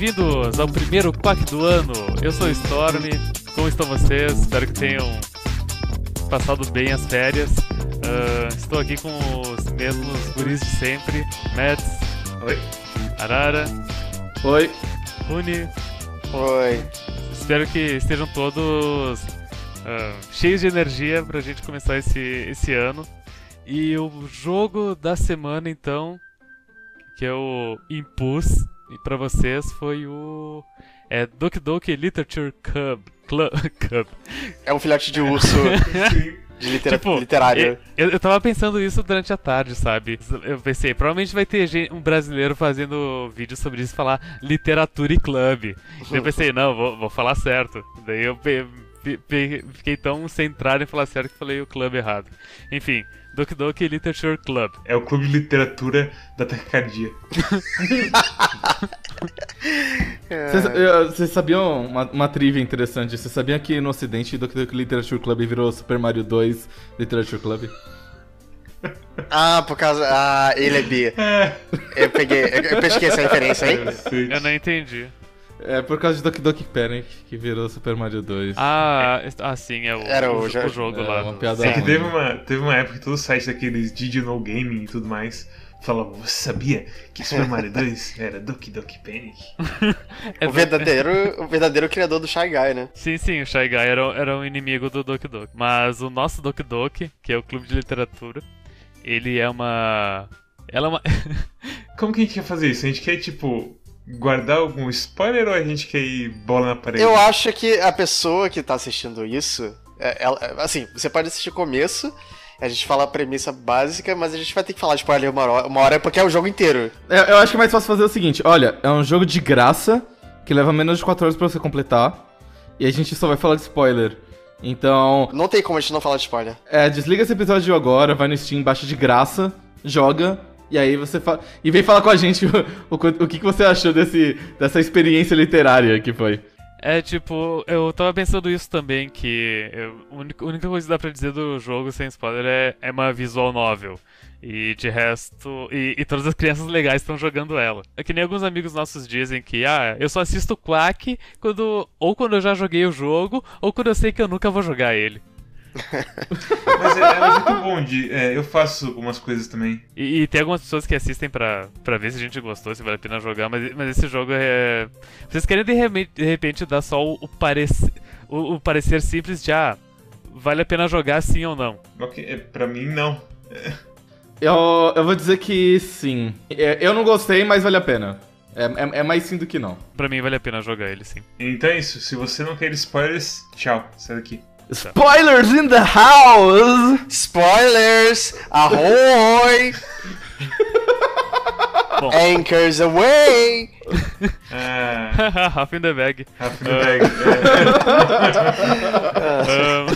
Bem-vindos ao primeiro Quack do ano. Eu sou o Storm. Como estão vocês? Espero que tenham passado bem as férias. Uh, estou aqui com os mesmos guris de sempre: Mads. Oi. Arara. Oi. Rune. Oi. Espero que estejam todos uh, cheios de energia pra gente começar esse, esse ano. E o jogo da semana, então, que eu impus e para vocês foi o é Doki Doki Literature Club. Club. Club. É um filhote de urso de litera tipo, literário. Eu, eu tava pensando isso durante a tarde, sabe? Eu pensei, provavelmente vai ter gente, um brasileiro fazendo vídeo sobre isso falar literatura e club. eu pensei, não, vou, vou falar certo. Daí eu fiquei tão centrado em falar certo que falei o club errado. Enfim, Doki Doki Literature Club. É o clube de literatura da taquicardia. Vocês sabiam uma, uma trivia interessante? Vocês sabiam que no ocidente Doki Doki Literature Club virou Super Mario 2 Literature Club? Ah, por causa. Ah, ele é bi. É. Eu peguei. Eu pesquei essa referência aí. Eu não entendi. É por causa de Doki Doki Panic que virou Super Mario 2. Ah, ah sim, é o, Era o, o, o jogo é, lá. Uma piada é que teve uma, teve uma época que todos os sites daqueles No Gaming e tudo mais falavam, você sabia que Super Mario 2 era Doki Doki Panic? é o, verdadeiro, o verdadeiro criador do Shy Guy, né? Sim, sim, o Shy Guy era, era um inimigo do Doki Doki. Mas o nosso Doki Doki, que é o clube de literatura, ele é uma... Ela é uma... Como que a gente quer fazer isso? A gente quer, tipo, guardar algum spoiler ou a gente quer ir bola na parede? Eu acho que a pessoa que tá assistindo isso, é, ela, assim, você pode assistir o começo, a gente fala a premissa básica, mas a gente vai ter que falar de spoiler uma hora, uma hora porque é o jogo inteiro. Eu, eu acho que é mais fácil fazer o seguinte: olha, é um jogo de graça que leva menos de 4 horas pra você completar, e a gente só vai falar de spoiler. Então. Não tem como a gente não falar de spoiler. É, desliga esse episódio agora, vai no Steam, baixa de graça, joga. E aí você fala. E vem falar com a gente o, o, o que, que você achou desse, dessa experiência literária que foi. É tipo, eu tava pensando isso também, que eu, a única, coisa que dá pra dizer do jogo sem spoiler é, é uma visual novel. E de resto. E, e todas as crianças legais estão jogando ela. É que nem alguns amigos nossos dizem que, ah, eu só assisto Quack quando. Ou quando eu já joguei o jogo, ou quando eu sei que eu nunca vou jogar ele. mas é, é muito bom de. É, eu faço algumas coisas também. E, e, tem algumas pessoas que assistem pra, pra ver se a gente gostou, se vale a pena jogar, mas, mas esse jogo é. Vocês querem de repente, de repente dar só o, o, parecer, o, o, parecer simples de ah, vale a pena jogar sim ou não? Ok, é, pra mim não. Eu, eu vou dizer que sim. É, eu não gostei, mas vale a pena. É, é, é, mais sim do que não. Pra mim vale a pena jogar ele, sim. Então é isso. Se você não quer spoilers, tchau. Sai daqui. Spoilers in the house! Spoilers! Ahoy! Anchors away! Ah. Half in the bag. Half in the bag. um,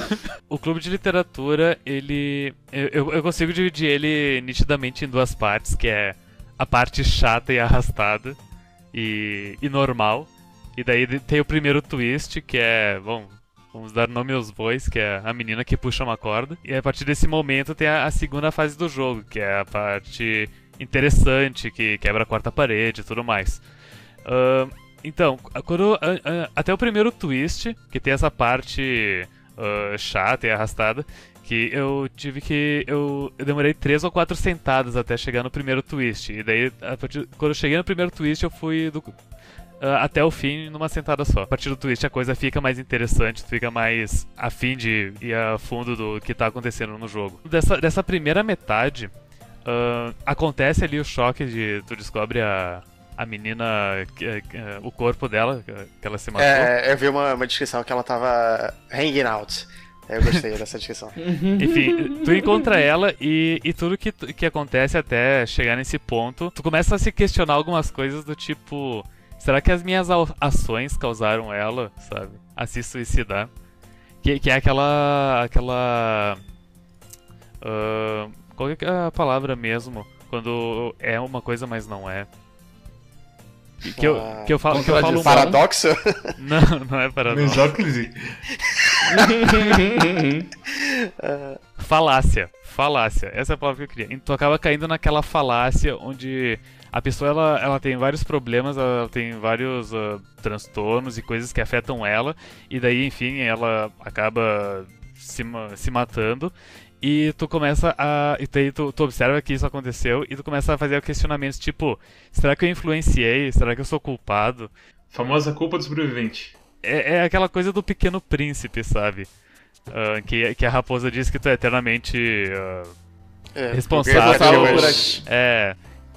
o clube de literatura, ele. Eu, eu consigo dividir ele nitidamente em duas partes, que é a parte chata e arrastada e, e normal. E daí tem o primeiro twist, que é, bom, Vamos dar nome aos bois, que é a menina que puxa uma corda. E a partir desse momento tem a, a segunda fase do jogo, que é a parte interessante, que quebra a quarta parede e tudo mais. Uh, então, quando, uh, uh, até o primeiro twist, que tem essa parte chata e arrastada, que eu tive que. Eu, eu, demorei três ou quatro sentadas até chegar no primeiro twist. E daí, partir, quando eu cheguei no primeiro twist, eu fui do, até o fim numa sentada só. A partir do twist a coisa fica mais interessante, fica mais afim de ir a fundo do que tá acontecendo no jogo. Dessa, dessa primeira metade, uh, acontece ali o choque de tu descobre a, a menina, o corpo dela, que ela se matou. É, eu vi uma, uma descrição que ela tava hanging out. Eu gostei dessa descrição. Enfim, tu encontra ela e, e tudo que, que acontece até chegar nesse ponto, tu começa a se questionar algumas coisas do tipo. Será que as minhas ações causaram ela, sabe, a se suicidar? Que, que é aquela. aquela. Uh, qual é a palavra mesmo? Quando é uma coisa, mas não é. Que, eu, que eu falo. Que eu falo paradoxo? Não, não é paradoxo. Falácia. Falácia. Essa é a palavra que eu queria. Tu acaba caindo naquela falácia onde a pessoa ela, ela tem vários problemas, ela tem vários uh, transtornos e coisas que afetam ela, e daí, enfim, ela acaba se, se matando. E tu começa a. E daí tu, tu observa que isso aconteceu e tu começa a fazer questionamentos tipo: será que eu influenciei? Será que eu sou culpado? Famosa culpa do sobrevivente. É, é aquela coisa do pequeno príncipe, sabe? Uh, que, que a raposa diz que tu é eternamente uh, É, responsável. porque- por É.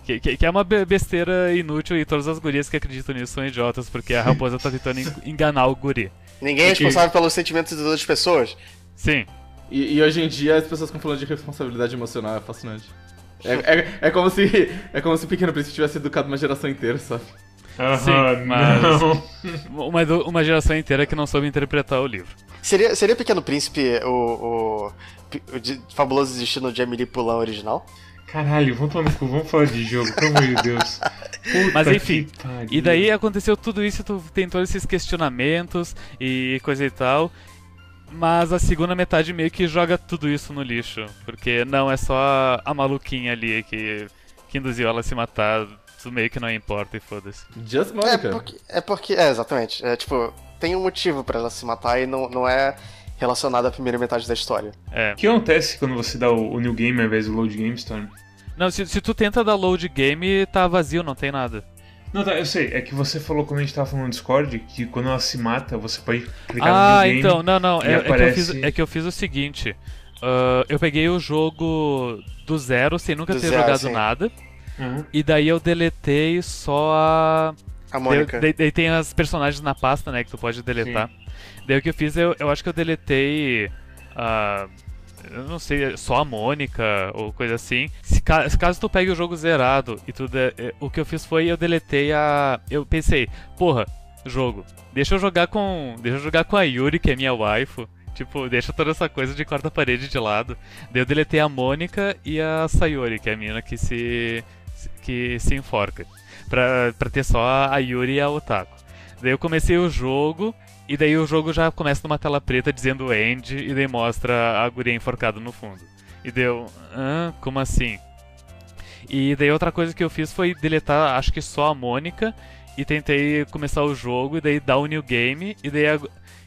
Que, que, que é uma be- besteira inútil e todas as gurias que acreditam nisso são idiotas, porque a raposa tá tentando en- enganar o guri. Ninguém é Porque- responsável pelos sentimentos das outras pessoas. Sim. E, e hoje em dia as pessoas ficam falando de responsabilidade emocional, é fascinante. É, é, é como se. É como se o Pequeno Príncipe tivesse educado uma geração inteira, sabe? Aham, Sim, mas- não. Uma, uma geração inteira que não soube interpretar o livro. Seria, seria Pequeno Príncipe o, o, o de- fabuloso destino de Emily Poulain original? Caralho, vamos tomar no cu, vamos falar de jogo, pelo amor de Deus. Puta Mas enfim, que pariu. E daí aconteceu tudo isso, tu tem todos esses questionamentos e coisa e tal. Mas a segunda metade meio que joga tudo isso no lixo. Porque não, é só a, maluquinha ali que, que induziu ela a se matar. Isso meio que não importa e foda-se. Just É Monica. porque, é porque. É, exatamente. É tipo, tem um motivo pra ela se matar e não, não é relacionado à primeira metade da história. É. O que acontece quando você dá o, o New Game ao invés do Load Game Storm? Não, se, se tu tenta dar load game, tá vazio, não tem nada. Não, tá, eu sei, é que você falou quando a gente tava falando no Discord que quando ela se mata, você pode clicar Ah, no New Game. então, não, não. É, é que eu aparece- fiz, é que eu fiz o seguinte. ah, eu peguei o jogo do zero, sem nunca Do ter zero, jogado sim. nada. Uhum. E daí eu deletei só a. A Mônica. Daí, daí tem as personagens na pasta, né, que tu pode deletar. Daí o que eu fiz, eu, eu acho que eu deletei. ah, eu não sei, só a Mônica ou coisa assim. Se, ca- se caso tu pegue o jogo zerado e tu. de- eh, o que eu fiz foi eu deletei a. Eu pensei, porra, jogo, deixa eu jogar com. Deixa eu jogar com a Yuri, que é minha waifu. Tipo, deixa toda essa coisa de quarta-parede de lado. Daí eu deletei a Mônica e a Sayori, que é a mina que se. que se enforca. Pra, pra ter só a Yuri e a Otaku. Daí eu comecei o jogo, e daí o jogo já começa numa tela preta dizendo end, e daí mostra a guria enforcada no fundo. E deu, hã? Como assim? E daí outra coisa que eu fiz foi deletar, acho que só a Mônica, e tentei começar o jogo, e daí dar o new game, e daí a,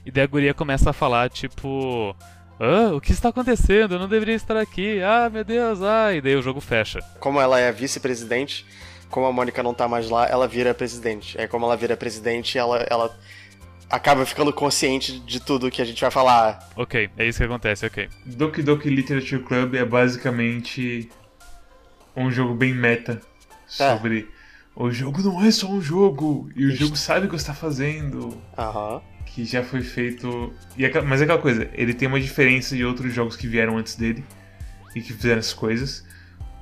e daí a guria começa a falar, tipo... Ah, o que está acontecendo? Eu não deveria estar aqui. Ah, meu Deus, ah. E daí o jogo fecha. Como ela é vice-presidente, como a Mônica não tá mais lá, ela vira presidente. Aí como ela vira presidente, ela, ela acaba ficando consciente de tudo que a gente vai falar. Ok, é isso que acontece, ok. Doki Doki Literature Club é basicamente um jogo bem meta sobre o jogo não é só um jogo e o jogo sabe o que está fazendo. Aham. Que já foi feito. E é mas é aquela coisa, ele tem uma diferença de outros jogos que vieram antes dele e que fizeram essas coisas,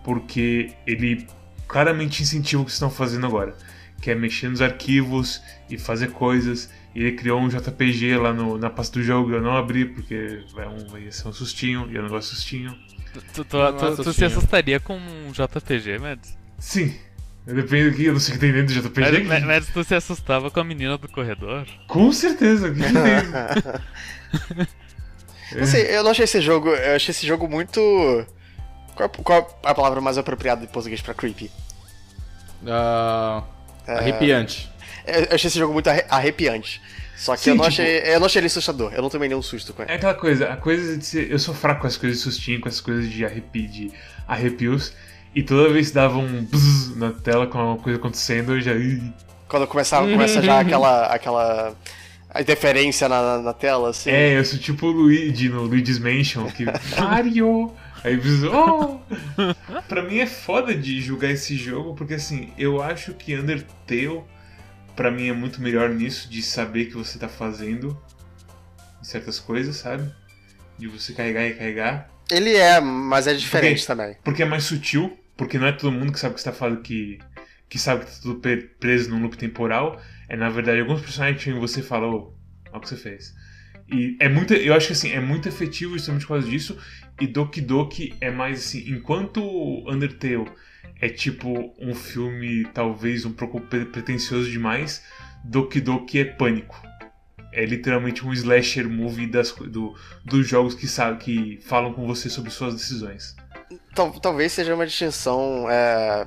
porque ele claramente incentiva o que estão fazendo agora, que é mexer nos arquivos e fazer coisas. E ele criou um JPG lá no- na pasta do jogo, eu não abri porque vai, um, vai ser um sustinho e eu não gosto de sustinho. Tu, tu, tu- tu se assustaria com um JPG, Mads? Sim, depende do que, eu não sei o que tem dentro do JPG. Mads, Mads, tu se assustava com a menina do corredor? Com certeza, o que, que tem? Não sei, eu não achei esse jogo. Eu achei esse jogo muito. Qual, qual a palavra mais apropriada em português pra creepy? Ah, Arrepiante. Eu eu achei esse jogo muito arre- arrepiante. Só que Sim, eu, não tipo- achei, eu não achei ele assustador. Eu não tomei nenhum susto com ele. É aquela coisa, a coisa de ser. Eu sou fraco com as coisas de sustinho, com essas coisas de, arrepi, de arrepios. E toda vez que dava um bzz na tela com alguma coisa acontecendo, eu já. Quando começa, começa já aquela. aquela. A interferência na, na- na tela, assim. É, eu sou tipo o Luigi no Luigi's Mansion, que. Mario! Aí oh! Pra mim é foda de julgar esse jogo, porque assim, eu acho que Undertale, pra mim, é muito melhor nisso, de saber que você tá fazendo certas coisas, sabe? De você carregar e carregar. Ele é, mas é diferente Porque- também. Porque é mais sutil, porque não é todo mundo que sabe o que você tá falando que, que sabe que tá tudo pre- preso num loop temporal. É na verdade alguns personagens que você falou, olha o que você fez. E é muito, eu acho que assim, é muito efetivo justamente por causa disso. E Doki Doki é mais assim, enquanto Undertale é tipo um filme talvez um pouco pre- pretencioso demais, Doki Doki é pânico. é literalmente um slasher movie das, do, dos jogos que, sabe, que falam com você sobre suas decisões. Tal, talvez seja uma distinção é,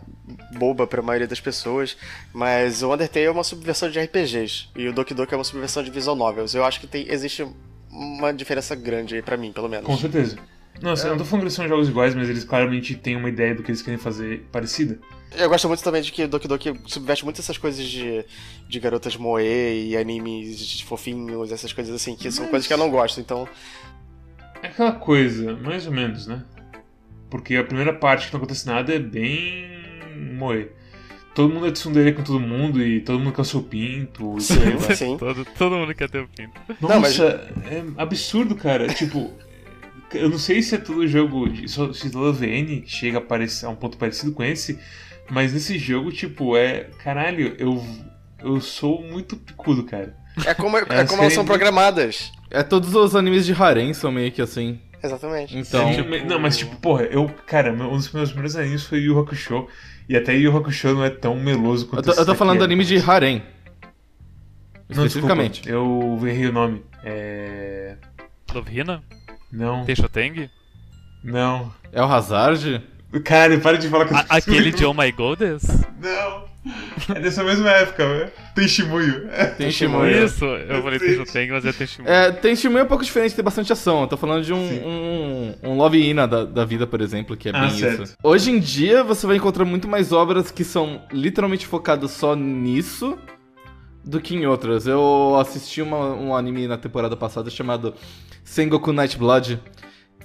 boba para a maioria das pessoas, mas o Undertale é uma subversão de RPGs e o Doki Doki é uma subversão de visual novels. Eu acho que tem, existe uma diferença grande aí pra mim, pelo menos. Com certeza. Não, assim, eu não tô falando que eles são jogos iguais, mas eles claramente têm uma ideia do que eles querem fazer parecida. Eu gosto muito também de que Doki Doki subverte muito essas coisas de, de garotas moe e animes de fofinhos, essas coisas assim, que são coisas que eu não gosto, então. É aquela coisa, mais ou menos, né? Porque a primeira parte que não acontece nada é bem moe. Todo mundo é tsundere com todo mundo e todo mundo quer o seu pinto. E vai. Sim. Todo, todo mundo quer ter o pinto. Nossa, Não, mas- é absurdo, cara. tipo, eu não sei se é todo jogo, se todo VN chega a, parecer, a um ponto parecido com esse, mas nesse jogo, tipo, é. Caralho, eu, eu sou muito picudo, cara. É como, é Elas como elas são programadas. É, todos os animes de harem são meio que assim. Exatamente. Então, É, tipo, Não, mas tipo, porra, eu. Cara, um dos meus primeiros animes foi Yu Hakusho. E até Yu Hakusho não é tão meloso eu quanto tô, esse eu tô falando é. do anime de harem. Não, Especificamente. desculpa, eu errei o nome. É. Love Não, Teixoteng? não. É o Hazard? Cara, para de falar que eu A- Aquele de Oh My Goddess? Não! É dessa mesma época, velho. Tem Shimuyo. Tem Shimuyo. Isso, eu falei Teixoteng, mas é Teixoteng. É, tem Shimuya um pouco diferente, tem bastante ação. Eu tô falando de um, um, um Love Ina da, da vida, por exemplo, que é Ah, bem certo. isso. Hoje em dia, você vai encontrar muito mais obras que são literalmente focadas só nisso do que em outras. Eu assisti uma- um anime na temporada passada chamado Sengoku Nightblood,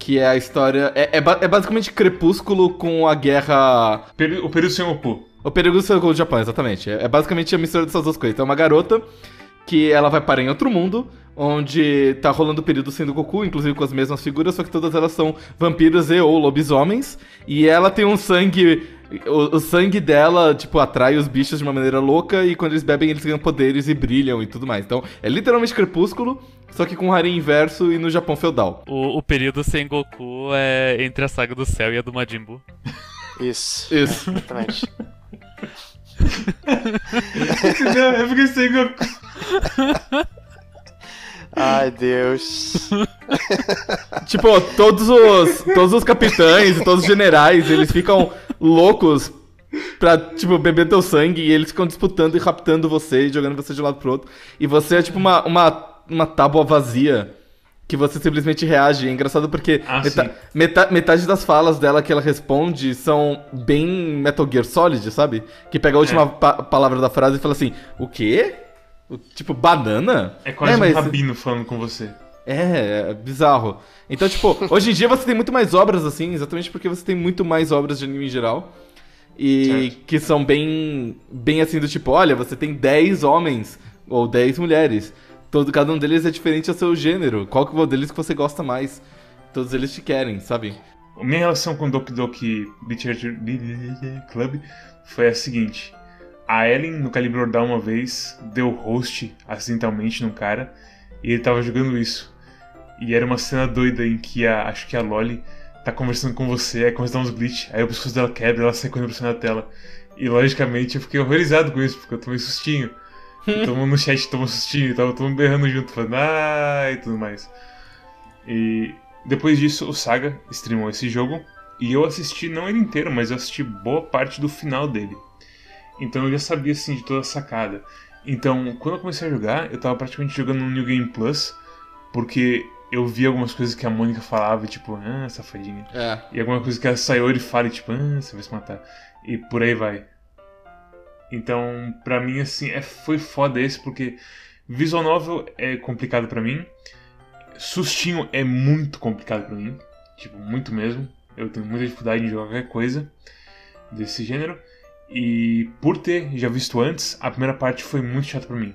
que é a história... É, é é basicamente Crepúsculo com a guerra Peri- O período Sengoku. o perigo do Japão, exatamente. É é basicamente a mistura dessas duas coisas. Então, é uma garota que ela vai parar em outro mundo, onde tá rolando o período sendo Goku, inclusive com as mesmas figuras, só que todas elas são vampiros e ou lobisomens. E ela tem um sangue. O, o sangue dela, tipo, atrai os bichos de uma maneira louca, e quando eles bebem, eles ganham poderes e brilham e tudo mais. Então, é literalmente crepúsculo, só que com harem inverso e no Japão feudal. O, o período sem Goku é entre a saga do céu e a do Majin Buu. Isso. Isso. Exatamente. Não, é porque Sengoku. Ai, Deus. Tipo, todos os, todos os capitães e todos os generais, eles ficam loucos pra, tipo, beber teu sangue e eles ficam disputando e raptando você e jogando você de um lado pro outro. E você é tipo uma, uma, uma tábua vazia que você simplesmente reage. É engraçado porque Ah, meta- meta- metade das falas dela que ela responde são bem Metal Gear Solid, sabe? Que pega a última É. pa- palavra da frase e fala assim, o quê? O- Tipo, banana? É quase mas- um rabino falando com você. é, é bizarro. Então, tipo, hoje em dia você tem muito mais obras assim, exatamente porque você tem muito mais obras de anime em geral. E Certo. que são bem, bem assim do tipo, olha, você tem 10 homens ou 10 mulheres. Todo, cada um deles é diferente ao seu gênero. Qual que é o deles que você gosta mais? Todos eles te querem, sabe? Minha relação com Doki Doki Literature Club foi a seguinte. A Ellen, no Calibur Down uma vez, deu host acidentalmente num cara e ele tava jogando isso. E era uma cena doida em que a, acho que a Loli tá conversando com você, aí começa a dar uns glitch, aí o pescoço dela quebra ela sai correndo pra cima da tela. E logicamente eu fiquei horrorizado com isso, porque eu tomei sustinho. E todo mundo no chat tomou sustinho, tava todo mundo berrando junto, falando ah e tudo mais. E depois disso, o Saga streamou esse jogo e eu assisti não ele inteiro, mas eu assisti boa parte do final dele. Então eu já sabia assim de toda a sacada. Então, quando eu comecei a jogar, eu tava praticamente jogando no New Game Plus, porque eu vi algumas coisas que a Mônica falava, tipo, ah, safadinha. É. E alguma coisa que a Sayori fala, tipo, ah, você vai se matar. E por aí vai. Então, pra mim, assim, é, foi foda esse, porque visual novel é complicado pra mim. Sustinho é muito complicado pra mim. Tipo, muito mesmo. Eu tenho muita dificuldade em jogar qualquer coisa desse gênero. E por ter já visto antes, a primeira parte foi muito chata pra mim.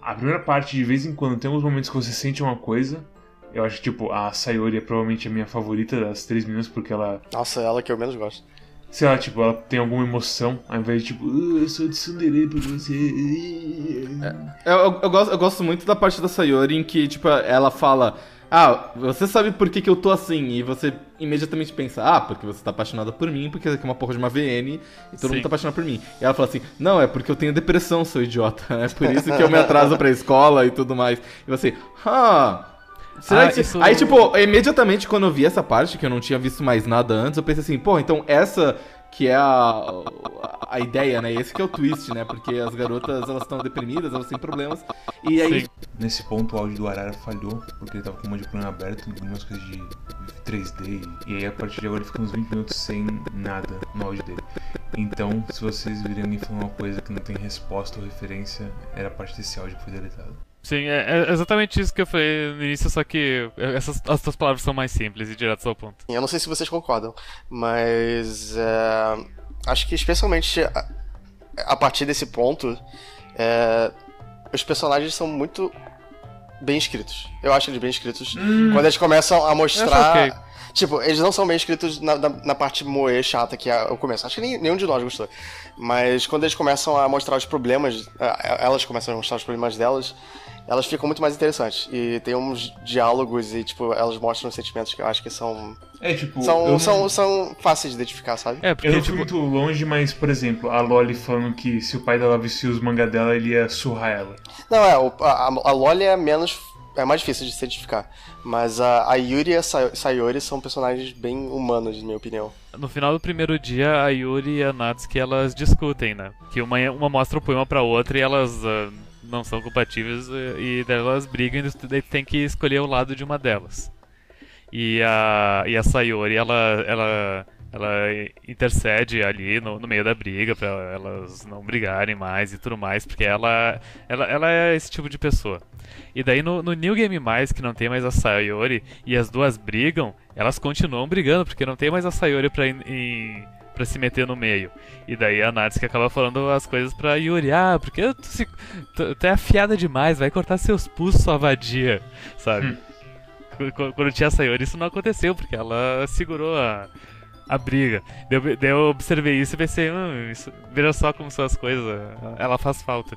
A primeira parte, de vez em quando, tem alguns momentos que você sente uma coisa. Eu acho que, tipo, a Sayori é provavelmente a minha favorita das três meninas, porque ela Nossa, ela que eu menos gosto. sei lá, tipo, ela tem alguma emoção, ao invés de tipo, "Ah, eu sou de Sundere pra você. Eu, eu, eu gosto, eu gosto muito da parte da Sayori em que, tipo, ela fala. Ah, você sabe por que, que eu tô assim, e você imediatamente pensa, ah, porque você tá apaixonada por mim, porque aqui é uma porra de uma VN, e todo Sim. mundo tá apaixonado por mim. E ela fala assim, não, é porque eu tenho depressão, seu idiota, é por isso que eu me atraso pra escola e tudo mais. E você, ah... Será Ah, que... isso- Aí, tipo, imediatamente quando eu vi essa parte, que eu não tinha visto mais nada antes, eu pensei assim, pô, então essa que é a, a, ideia, né? Esse que é o twist, né? Porque as garotas, elas estão deprimidas, elas têm problemas, e aí Sim. Nesse ponto o áudio do Arara falhou, porque ele tava com um monte de plano aberto, algumas coisas de 3D, e aí a partir de agora ele fica uns 20 minutos sem nada no áudio dele. Então, se vocês virem alguém falando uma coisa que não tem resposta ou referência, era parte desse áudio que foi deletado. Sim, é, é exatamente isso que eu falei no início, só que essas, as tuas palavras são mais simples e diretas ao ponto. Eu não sei se vocês concordam, mas é, acho que especialmente a, a partir desse ponto, é, os personagens são muito bem escritos. Eu acho eles bem escritos. Quando eles começam a mostrar. Tipo, eles não são bem escritos na, na, na parte moe chata que é o começo. Acho que nem- nenhum de nós gostou. Mas quando eles começam a mostrar os problemas, elas começam a mostrar os problemas delas, elas ficam muito mais interessantes. E tem uns diálogos e, tipo, elas mostram os sentimentos que eu acho que são. É, tipo, São, não- são, são fáceis de identificar, sabe? É, porque, eu não tipo, fui muito longe, mas, por exemplo, a Loli falando que se o pai dela visse os mangá dela, ele ia surrar ela. Não, é, o- a, a Loli é menos. É mais difícil de se identificar. Mas a, a Yuri e a Sa- Sayori são personagens bem humanos, na minha opinião. no final do primeiro dia, a Yuri e a Natsuki, elas discutem, né? Que uma, uma mostra o poema pra outra e elas ah, não são compatíveis eh, e elas brigam e tem que escolher o lado de uma delas. E a, e a Sayori, ela, ela, ela intercede ali no, no meio da briga pra elas não brigarem mais e tudo mais, porque ela, ela, ela é esse tipo de pessoa. E daí no, no New Game Mais, que não tem mais a Sayori, e as duas brigam, elas continuam brigando, porque não tem mais a Sayori pra, em- pra se meter no meio. E daí a Natsuki acaba falando as coisas pra Yuri, ah, porque tu, se, tu, tu é afiada demais, vai cortar seus pulsos, sua vadia, sabe? Qu- Quando tinha a Sayori isso não aconteceu, porque ela segurou a, a briga. Daí eu, observei isso e pensei, hum, isso, veja só como são as coisas, ela faz falta.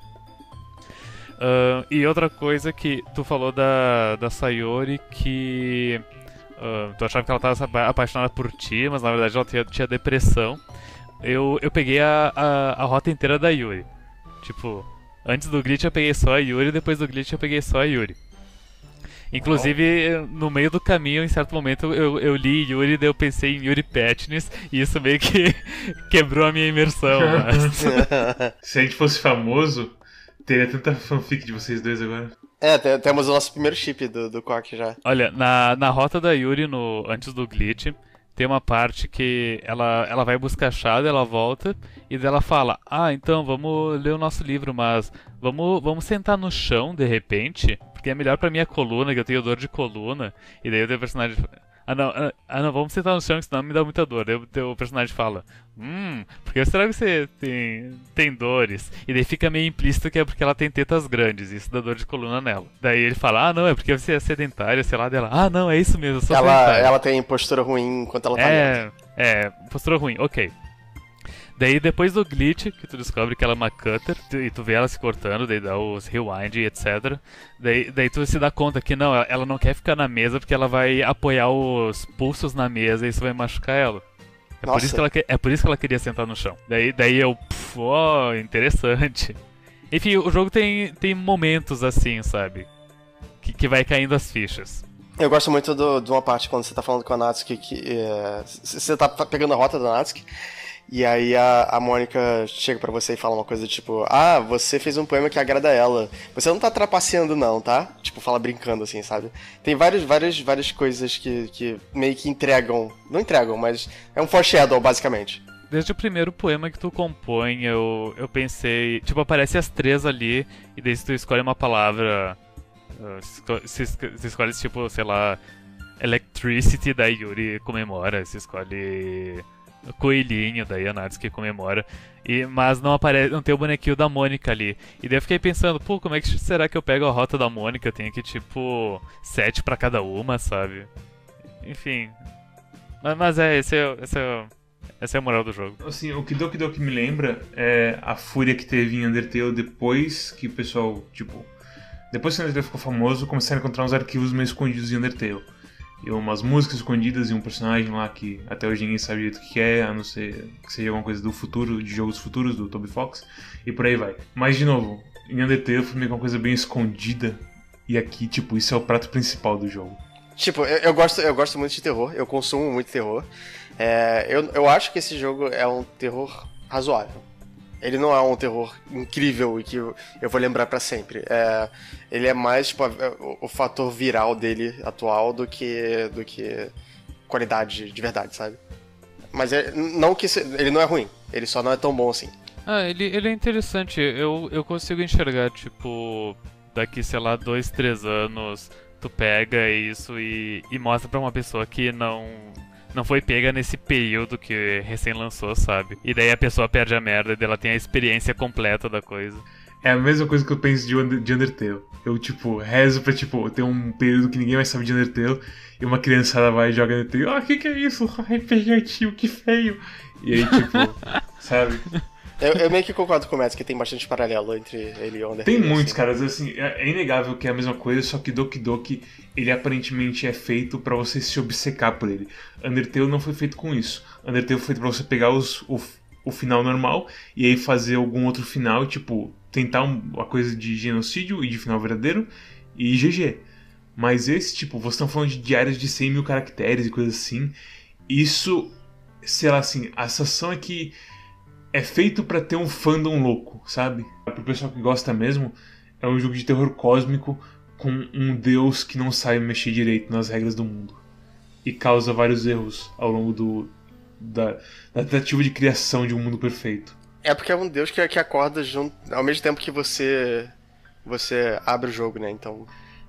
Ah, e outra coisa que tu falou da, da Sayori que ah, tu achava que ela estava apaixonada por ti, mas na verdade ela tinha, tinha depressão. Eu, eu peguei a, a, a rota inteira da Yuri. Tipo, antes do glitch eu peguei só a Yuri, depois do glitch eu peguei só a Yuri. Inclusive, no meio do caminho, em certo momento, eu, eu li Yuri, daí eu pensei em Yuri Petnis, e isso meio que quebrou a minha imersão. mas- Se a gente fosse famoso, teria tanta fanfic de vocês dois agora. É, te- temos o nosso primeiro chip do, do Quark já. Olha, na, na rota da Yuri, no, antes do glitch, tem uma parte que ela, ela vai buscar a chave, ela volta, e daí ela fala, ah, então vamos ler o nosso livro, mas vamos, vamos sentar no chão, de repente, porque é melhor pra minha coluna, que eu tenho dor de coluna, e daí o personagem... Ah não, ah, ah, não, vamos sentar no chão, senão me dá muita dor. Daí o teu personagem fala, hum, por que será que você tem, tem dores? E daí fica meio implícito que é porque ela tem tetas grandes, e isso dá dor de coluna nela. Daí ele fala, ah não, é porque você é sedentária, sei lá, dela, ah não, é isso mesmo, eu sou Ela, sedentária. ela tem postura ruim enquanto ela tá. É, é, postura ruim, ok. Daí depois do glitch, que tu descobre que ela é uma cutter, tu- e tu vê ela se cortando, daí dá os rewind e etc. Daí, daí tu se dá conta que não, ela- não quer ficar na mesa porque ela vai apoiar os pulsos na mesa e isso vai machucar ela. É por, isso que ela, é por isso que ela queria sentar no chão. Daí, daí eu, pff, ó, interessante. Enfim, o jogo tem, tem momentos assim, sabe? Que, que vai caindo as fichas. Eu gosto muito do- de uma parte quando você tá falando com a Natsuki que é, c- você tá pegando a rota da Natsuki e aí a, a Mônica chega pra você e fala uma coisa tipo: Ah, você fez um poema que agrada a ela. Você não tá trapaceando, não, tá? Tipo, fala brincando assim, sabe? Tem várias, várias, várias coisas que, que meio que entregam. Não entregam, mas é um foreshadow, basicamente. Desde o primeiro poema que tu compõe, eu, eu pensei. Tipo, aparece as três ali, e se tu escolhe uma palavra. uh, se, se, esco- se escolhe, tipo, sei lá. Electricity, daí Yuri comemora. Se escolhe. Coelhinho, daí a Natsuki comemora. E, mas não aparece, não tem o bonequinho da Mônica ali. E daí eu fiquei pensando, pô, como é que será que eu pego a rota da Mônica? Tenho que, tipo, sete pra cada uma, sabe? Enfim. Mas, mas é, esse é, esse é, essa é a moral do jogo. Assim, o que Doki Doki me lembra é a fúria que teve em Undertale depois que o pessoal, tipo, Depois que o Undertale ficou famoso, começaram a encontrar uns arquivos meio escondidos em Undertale. E umas músicas escondidas e um personagem lá que até hoje ninguém sabe o que é, a não ser que seja alguma coisa do futuro, de jogos futuros do Toby Fox, e por aí vai. Mas, de novo, em Undertale foi meio que uma coisa bem escondida, e aqui, tipo, isso é o prato principal do jogo. Tipo, eu, eu gosto, eu gosto muito de terror, eu consumo muito terror. É, eu, eu acho que esse jogo é um terror razoável. Ele não é um terror incrível e que eu, vou lembrar para sempre. É, ele é mais tipo, o, o, fator viral dele atual do que do que qualidade de verdade, sabe? Mas é, não que ele não é ruim, ele só não é tão bom assim. Ah, ele, ele é interessante. Eu, eu consigo enxergar, tipo, daqui, sei lá, dois, três anos, tu pega isso e, e mostra pra uma pessoa que não não foi pega nesse período que recém lançou, sabe? E daí a pessoa perde a merda e ela tem a experiência completa da coisa. É a mesma coisa que eu penso de, Undertale. Eu, tipo, rezo pra, tipo, ter um período que ninguém mais sabe de Undertale e uma criançada vai e joga Undertale. Ah, o que que é isso? RPG tio, que feio. E aí, tipo, sabe? Eu, eu, meio que concordo com o Matt que tem bastante paralelo entre ele e o Undertale. Tem muitos, assim. caras. Assim, é, é, inegável que é a mesma coisa, só que Doki Doki, ele aparentemente é feito para você se obcecar por ele. Undertale não foi feito com isso. Undertale foi feito pra você pegar os, o, o final normal e aí fazer algum outro final, tipo, tentar uma coisa de genocídio e de final verdadeiro e GG. Mas esse, tipo, vocês estão falando de diários de 100 mil caracteres e coisas assim. Isso, sei lá assim, a sensação é que é feito para ter um fandom louco, sabe? Pro pessoal que gosta mesmo, é um jogo de terror cósmico com um deus que não sabe mexer direito nas regras do mundo e causa vários erros ao longo do da, da tentativa de criação de um mundo perfeito. É porque é um deus que, que acorda junto, ao mesmo tempo que você você abre o jogo, né? Então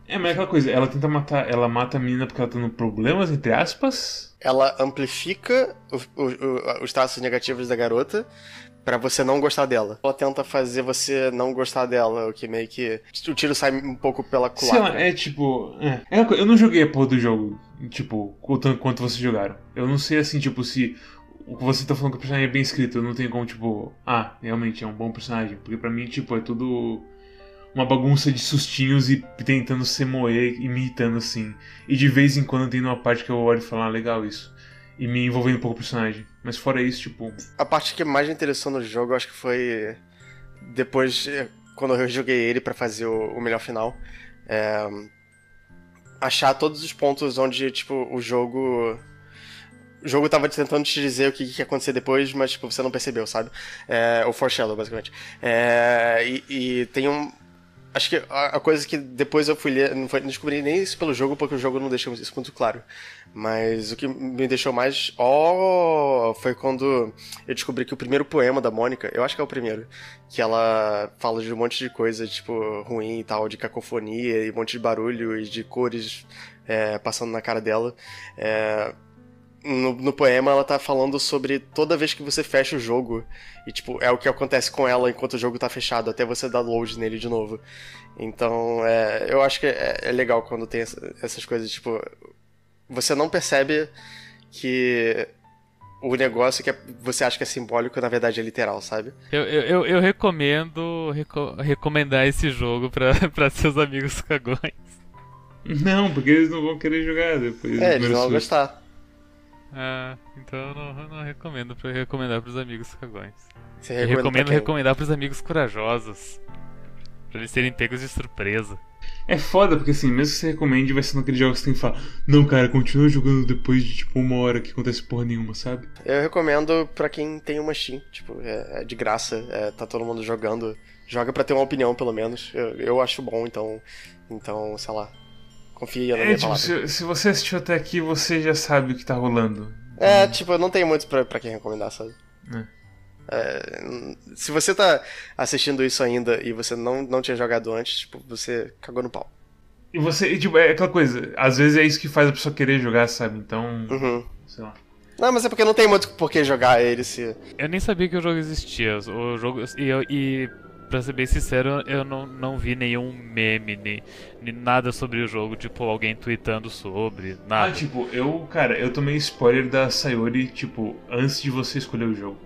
é, mas é aquela coisa, ela tenta matar, ela mata a menina porque ela tá tendo problemas, entre aspas. Ela amplifica o, o, os traços negativos da garota para você não gostar dela. Ela tenta fazer você não gostar dela, o que meio que o tiro sai um pouco pela culatra. Sei lá, é tipo, é. é eu não joguei a porra do jogo, tipo, tanto quanto vocês jogaram. Eu não sei assim, tipo, se o que você tá falando que o personagem é bem escrito, eu não tenho como, tipo, ah, realmente é um bom personagem. Porque para mim, tipo, é tudo uma bagunça de sustinhos e tentando se moer, imitando assim. E de vez em quando tem uma parte que eu olho e falo, ah, legal isso. E me envolvendo um pouco com o personagem. Mas fora isso, tipo. A parte que mais me interessou no jogo, acho que foi. Depois, quando eu joguei ele para fazer o, o, melhor final. É... Achar todos os pontos onde, tipo, o jogo o jogo tava tentando te dizer o que, que ia acontecer depois, mas tipo, você não percebeu, sabe? É, o foreshadow, basicamente. É, e, e, tem um, Acho que a, coisa que depois eu fui ler, não, foi, não descobri nem isso pelo jogo, porque o jogo não deixou isso muito claro. Mas o que me deixou mais ó oh, foi quando eu descobri que o primeiro poema da Mônica, eu acho que é o primeiro, que ela fala de um monte de coisa, tipo, ruim e tal, de cacofonia e um monte de barulho e de cores é, passando na cara dela. É, no, no, poema ela tá falando sobre toda vez que você fecha o jogo. E, tipo, é o que acontece com ela enquanto o jogo tá fechado, até você dar load nele de novo. Então, é, eu acho que é, é legal quando tem essa, essas coisas, tipo. Você não percebe que o negócio que é, você acha que é simbólico, na verdade é literal, sabe? Eu, eu, eu recomendo reco recomendar esse jogo para seus amigos cagões. Não, porque eles não vão querer jogar depois. É, eles não vão gostar. Ah, então eu não, eu não recomendo pra recomendar pros amigos cagões. Você eu recomendo recomendar pros amigos corajosos. Pra eles serem pegos de surpresa. É foda, porque assim, mesmo que você recomende, vai ser naquele jogo que você tem que falar, não, cara, continua jogando depois de tipo uma hora que acontece porra nenhuma, sabe? Eu recomendo pra quem tem uma Steam, tipo, é, é de graça, é, tá todo mundo jogando. Joga pra ter uma opinião, pelo menos. Eu, eu acho bom, então. Então, sei lá, Confia na é, tipo, se, se, você assistiu até aqui, você já sabe o que tá rolando. É, hum. tipo, eu não tenho muito pra, pra quem recomendar, sabe? É. É, se você tá assistindo isso ainda e você não, não tinha jogado antes, tipo, você cagou no pau. E você, e, tipo, é aquela coisa, às vezes é isso que faz a pessoa querer jogar, sabe? Então, uhum. sei lá. Não, mas é porque não tem muito por que jogar ele se. Eu nem sabia que o jogo existia. O jogo. E, e pra ser bem sincero, eu não, não vi nenhum meme, nem, nem nada sobre o jogo, tipo, alguém tweetando sobre, nada. Ah, tipo, eu, cara, eu tomei spoiler da Sayori, tipo, antes de você escolher o jogo.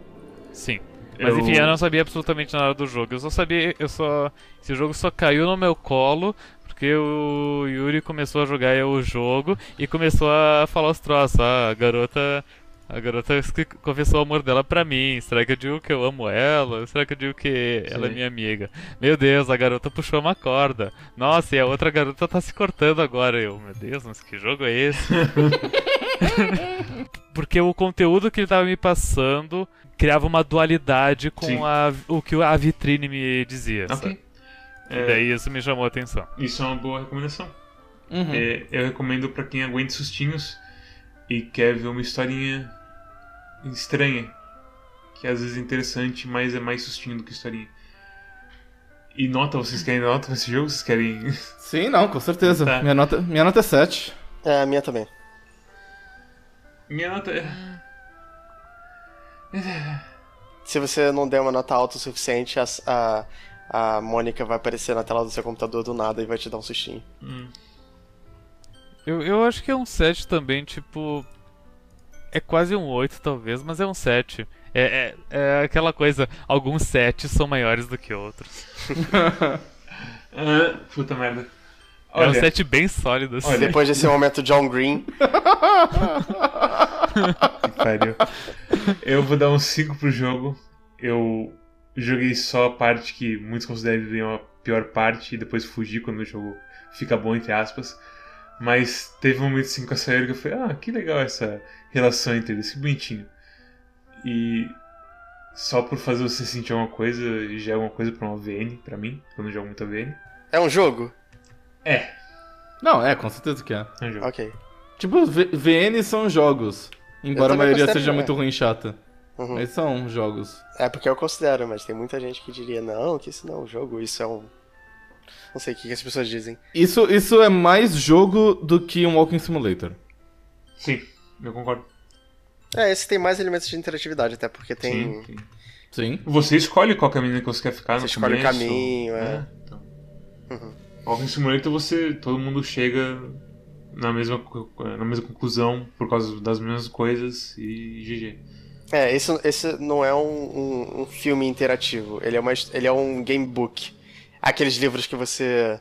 Sim. Mas Eu- enfim, eu não sabia absolutamente nada do jogo. Eu só sabia, eu só. Esse jogo só caiu no meu colo porque o Yuri começou a jogar o jogo e começou a falar os troços. Ah, a garota. A garota confessou o amor dela pra mim. Será que eu digo que eu amo ela? Será que eu digo que ela é Sim. minha amiga? Meu Deus, a garota puxou uma corda. Nossa, e a outra garota tá se cortando agora. Eu, meu Deus, mas que jogo é esse? Porque o conteúdo que ele tava me passando criava uma dualidade com Sim. a, o que a vitrine me dizia. sabe? Ok. E É, daí isso me chamou a atenção. Isso é uma boa recomendação. Uhum. É, eu recomendo pra quem aguenta sustinhos e quer ver uma historinha estranha. Que às vezes é interessante, mas é mais sustinho do que historinha. E nota, vocês querem nota nesse jogo? Vocês querem. Sim, não, com certeza. Tá. Minha, nota, minha nota é 7. É, a minha também. Minha nota é. Se você não der uma nota alta o suficiente, a, a, a Mônica vai aparecer na tela do seu computador do nada e vai te dar um sustinho. Hum, Eu, eu acho que é um 7 também, tipo. É quase um 8, talvez, mas é um 7. É, é, é aquela coisa, alguns 7 são maiores do que outros. Ah, puta merda. É um Olha, 7 bem sólido, assim. Olha. Depois desse momento John Green, que pariu. Eu vou dar um 5 pro jogo. Eu joguei só a parte que muitos consideram a pior parte e depois fugi quando o jogo fica bom, entre aspas. Mas teve um momento assim com a Sayori que eu falei, ah, que legal essa relação entre eles, que bonitinho. E só por fazer você sentir alguma coisa, já é alguma coisa pra uma VN, pra mim, quando eu jogo muita VN. é um jogo? É, Não, é, com certeza que é. é um jogo. Ok. Tipo, V- VN são jogos. Embora a maioria considero, seja é. muito ruim e chata. Uhum. Mas são jogos. É porque eu considero, mas tem muita gente que diria, não, que isso não é um jogo, isso é um. Não sei o que, que as pessoas dizem. Isso, isso é mais jogo do que um Walking Simulator. Sim, eu concordo. É, esse tem mais elementos de interatividade, até porque tem. Sim, sim. Sim. Você escolhe qual caminho que você quer ficar Você no escolhe o começo. caminho, é. então. Uhum. Walking Simulator você. todo mundo chega na mesma, na mesma conclusão por causa das mesmas coisas e GG. É, esse, esse não é um, um- um filme interativo, ele é, uma, ele é um gamebook. Aqueles livros que você.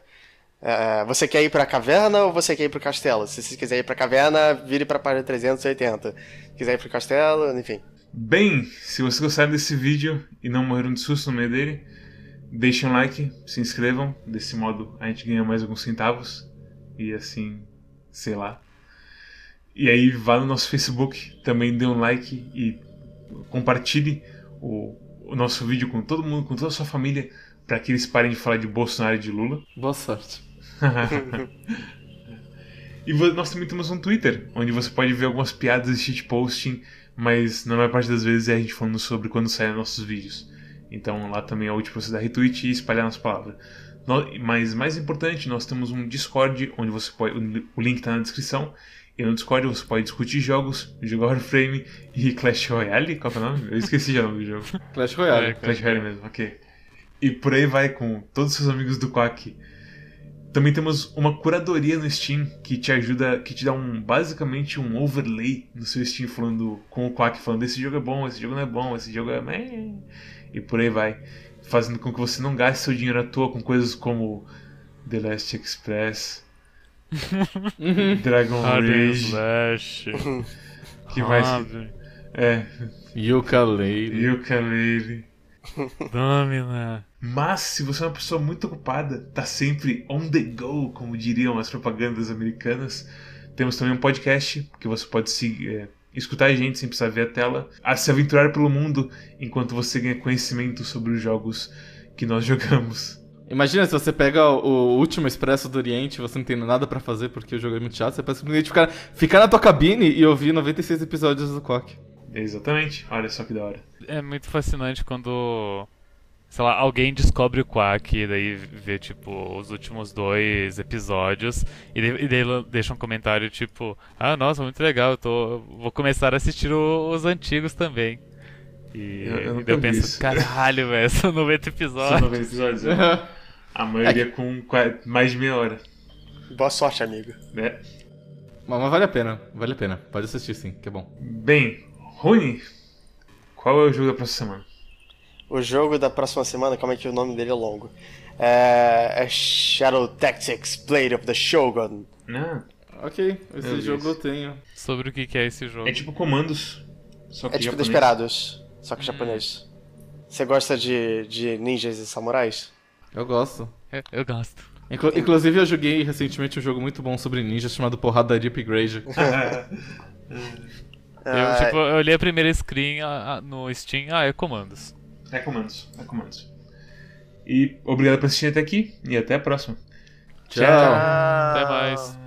É, você quer ir pra caverna ou você quer ir pro castelo? Se você quiser ir pra caverna, vire pra página 380. Se quiser ir pro castelo, enfim. Bem, se vocês gostaram desse vídeo e não morreram de susto no meio dele, deixem um like, se inscrevam. Desse modo a gente ganha mais alguns centavos. E assim, sei lá. E aí vá no nosso Facebook, também dê um like e compartilhe o, o nosso vídeo com todo mundo, com toda a sua família, para que eles parem de falar de Bolsonaro e de Lula. Boa sorte. e nós também temos um Twitter, onde você pode ver algumas piadas de shitposting, mas na maior parte das vezes é a gente falando sobre quando saem nossos vídeos. Então lá também é útil você dar retweet e espalhar nossa palavra. Mas mais importante, nós temos um Discord, onde você pode. O link tá na descrição. E no Discord você pode discutir jogos, jogar Warframe e Clash Royale. Qual é o nome? Eu esqueci já o nome do jogo. Clash Royale. É, Clash Royale mesmo, ok. E por aí vai com todos os seus amigos do Quack. Também temos uma curadoria no Steam que te ajuda, que te dá um basicamente um overlay no seu Steam falando com o Quack falando esse jogo é bom, esse jogo não é bom, esse jogo é meh", e por aí vai, fazendo com que você não gaste seu dinheiro à toa com coisas como The Last Express. Dragon Rage, Slash. que mais? É, Yooka-Laylee. Yooka-Laylee. Domina. Mas, se você é uma pessoa muito ocupada, tá sempre on the go, como diriam as propagandas americanas, temos também um podcast que você pode se, é, escutar a gente sem precisar ver a tela, a se aventurar pelo mundo enquanto você ganha conhecimento sobre os jogos que nós jogamos. Imagina se você pega o último Expresso do Oriente e você não tem nada pra fazer porque o jogo é muito chato, você pode simplesmente ficar, ficar na tua cabine e ouvir 96 episódios do Quack. Exatamente, olha só que da hora. É muito fascinante quando, sei lá, alguém descobre o Quack e daí vê, tipo, os últimos dois episódios e, de- e daí deixa um comentário tipo, ah, nossa, muito legal, eu tô, vou começar a assistir o- os antigos também. E, Eu- eu e eu penso, isso. caralho, velho, são 90 São episódios. 90 episódios, né? A maioria com qua- mais de meia hora. Boa sorte, amigo. Né? Mas, mas vale a pena, vale a pena. Pode assistir sim, que é bom. Bem, Rony, qual é o jogo da próxima semana? O jogo da próxima semana, como é que o nome dele é longo? É, é Shadow Tactics Blade of the Shogun. Não. Ok, esse Meu jogo Deus. eu tenho. Sobre o que, é esse jogo. É tipo comandos. Só que É tipo japonês. Desperados, só que japonês. Você gosta de, de ninjas e samurais? Eu gosto. É, Eu gosto. Inclu- inclusive, eu joguei recentemente um jogo muito bom sobre ninja chamado Porradaria Upgrade. Eu, Ah, tipo, eu olhei a primeira screen ah, ah, no Steam, ah, é comandos. É comandos. É comandos. E obrigado por assistir até aqui. E até a próxima. Tchau. Até mais.